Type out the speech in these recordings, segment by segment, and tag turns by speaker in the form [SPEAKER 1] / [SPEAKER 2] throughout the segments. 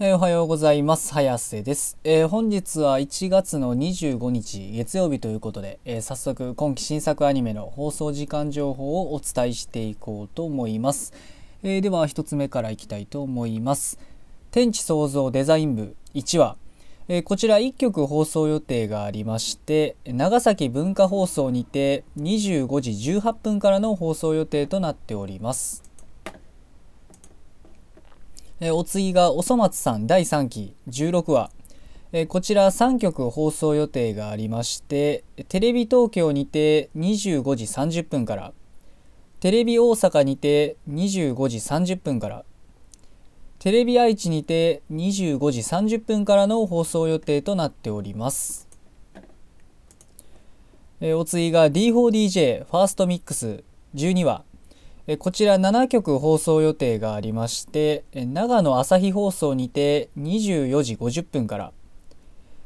[SPEAKER 1] えーおはようございます。早瀬です、えー本日は1月の25日月曜日ということで、えー早速今期新作アニメの放送時間情報をお伝えしていこうと思います。えでは1つ目からいきたいと思います。天地創造デザイン部1話、えこちら1曲放送予定がありまして長崎文化放送にて25時18分からの放送予定となっております。えお次がおそ松さん第3期16話、えこちら3曲放送予定がありましてテレビ東京にて25時30分からテレビ大阪にて25時30分からテレビ愛知にて25時30分からの放送予定となっております。えお次が D4DJ ファーストミックス12話こちら7曲放送予定がありまして長野朝日放送にて24時50分から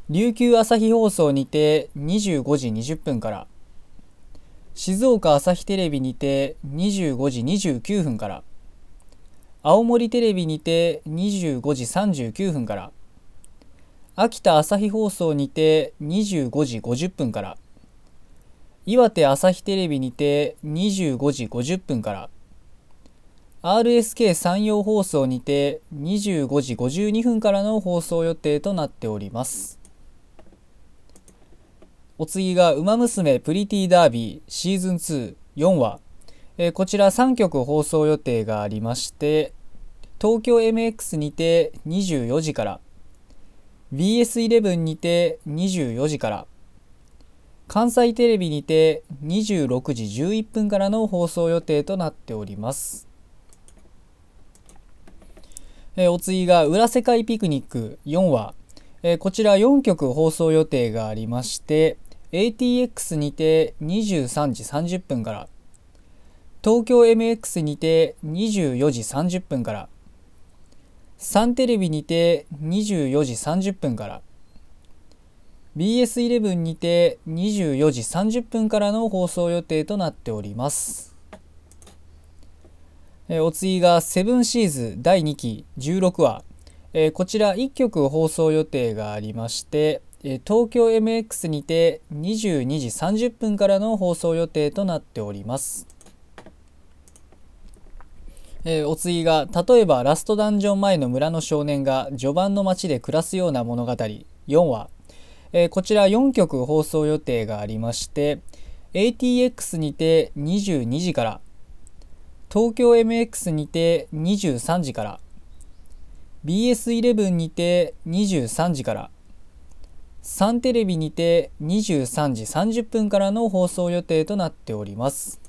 [SPEAKER 1] 琉球朝日放送にて25時20分から静岡朝日テレビにて25時29分から青森テレビにて25時39分から秋田朝日放送にて25時50分から岩手朝日テレビにて25時50分から RSK 山陽放送にて25時52分からの放送予定となっております。お次が「ウマ娘プリティダービーシーズン24話」えーこちら3曲放送予定がありまして東京 MX にて24時から BS11 にて24時から関西テレビにて26時11分からの放送予定となっております。えーお次が「裏世界ピクニック4話」えーこちら4曲放送予定がありまして ATX にて23時30分から東京 MX にて24時30分からサンテレビにて24時30分から BS11 にて24時30分からの放送予定となっております。えーお次がセブンシーズ第2期16話、えーこちら1曲放送予定がありまして、えー東京 MX にて22時30分からの放送予定となっております。えーお次が例えばラストダンジョン前の村の少年が序盤の街で暮らすような物語4話えーこちら4曲放送予定がありまして ATX にて22時から東京 MX にて23時から BS11 にて23時からサンテレビにて23時30分からの放送予定となっております。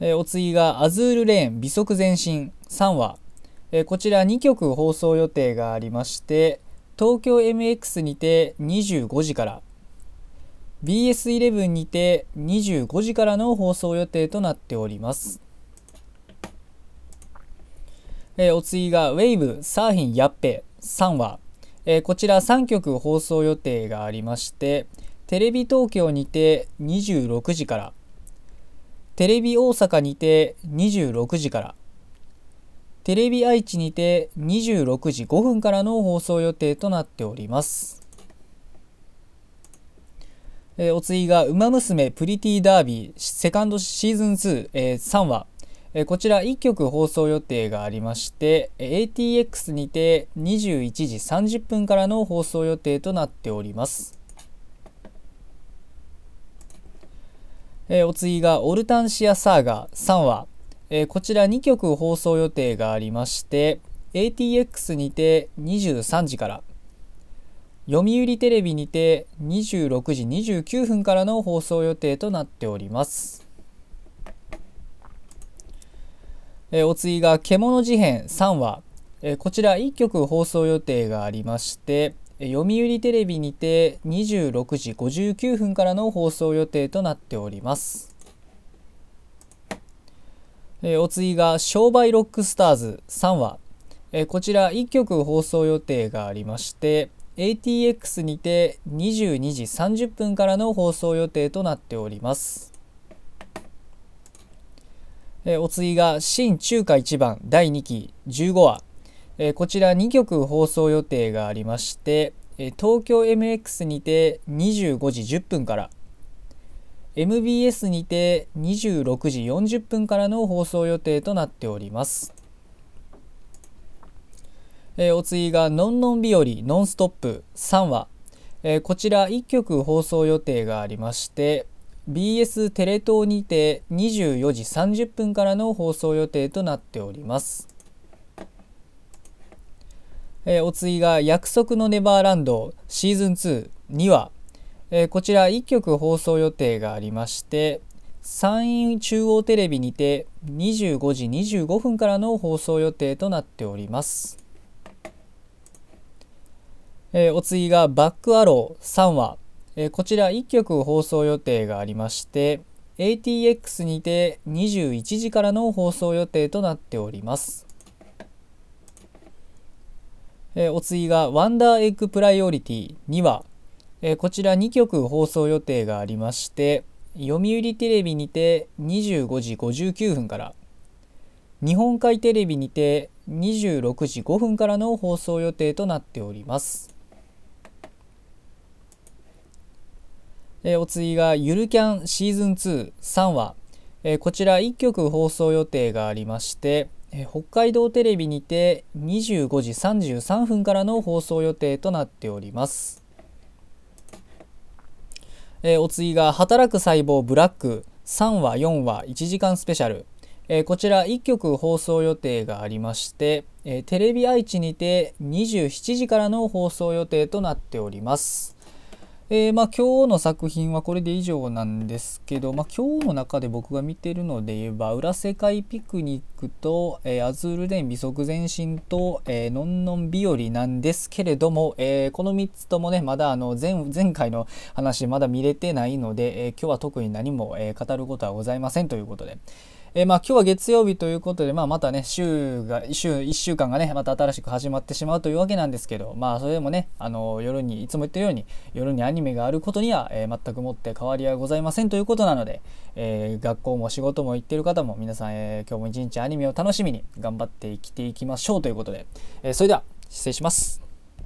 [SPEAKER 1] えーお次がアズールレーン美足前進3話、えーこちら2曲放送予定がありまして東京 MX にて25時から BS11 にて25時からの放送予定となっております。えーお次がウェイブサーフィンヤッペ3話、えーこちら3曲放送予定がありましてテレビ東京にて26時からテレビ大阪にて26時からテレビ愛知にて26時5分からの放送予定となっております。えーお次が「ウマ娘プリティダービー」セカンドシーズン2、えー3話、えーこちら1曲放送予定がありまして ATX にて21時30分からの放送予定となっております。えーお次が「オルタンシアサーガー」3話、えーこちら2曲放送予定がありまして ATX にて23時から読売テレビにて26時29分からの放送予定となっております。えーお次が「獣事変3話」えーこちら1曲放送予定がありましてえ読売テレビにて26時59分からの放送予定となっております。えーお次が「商売ロックスターズ3話」えーこちら1曲放送予定がありまして ATX にて22時30分からの放送予定となっております。えーお次が「新中華一番」第2期15話、えこちら2曲放送予定がありまして、え東京 MX にて25時10分から MBS にて26時40分からの放送予定となっております。えー、お次が「のんのん日和ノンストップ」3話、えー、こちら1曲放送予定がありまして BS テレ東にて24時30分からの放送予定となっております。えー、お次が「約束のネバーランド」シーズン22話、えー、こちら1曲放送予定がありまして山陰中央テレビにて25時25分からの放送予定となっております。えー、お次がバックアロー3話、えー、こちら1曲放送予定がありまして ATX にて21時からの放送予定となっております、え、お次がワンダーエッグプライオリティ2話、えこちら2局放送予定がありまして読売テレビにて25時59分から日本海テレビにて26時5分からの放送予定となっております。えー、お次がゆるキャンシーズン23話、えー、こちら1局放送予定がありまして、え、北海道テレビにて25時33分からの放送予定となっております、えお次が働く細胞ブラック3話4話1時間スペシャルえー、こちら1曲放送予定がありまして、えー、テレビ愛知にて27時からの放送予定となっております。えー、まあ、今日の作品はこれで以上なんですけど、まあ、今日の中で僕が見てるので言えば「裏世界ピクニックと」えー、アズールデン美足前進」と、えー、のんのん日和なんですけれども、えー、この3つともねまだあの前前回の話まだ見れてないので、え今日は特に何も、え語ることはございませんということで。えー、まあ今日は月曜日ということで、まあ、またね週が週1週間がねまた新しく始まってしまうというわけなんですけどまあそれでもねあの夜にいつも言ってるように夜にアニメがあることには、えー、全くもって変わりはございませんということなので、えー、学校も仕事も行ってる方も皆さん、え今日も一日アニメを楽しみに頑張って生きていきましょうということで、えそれでは失礼します。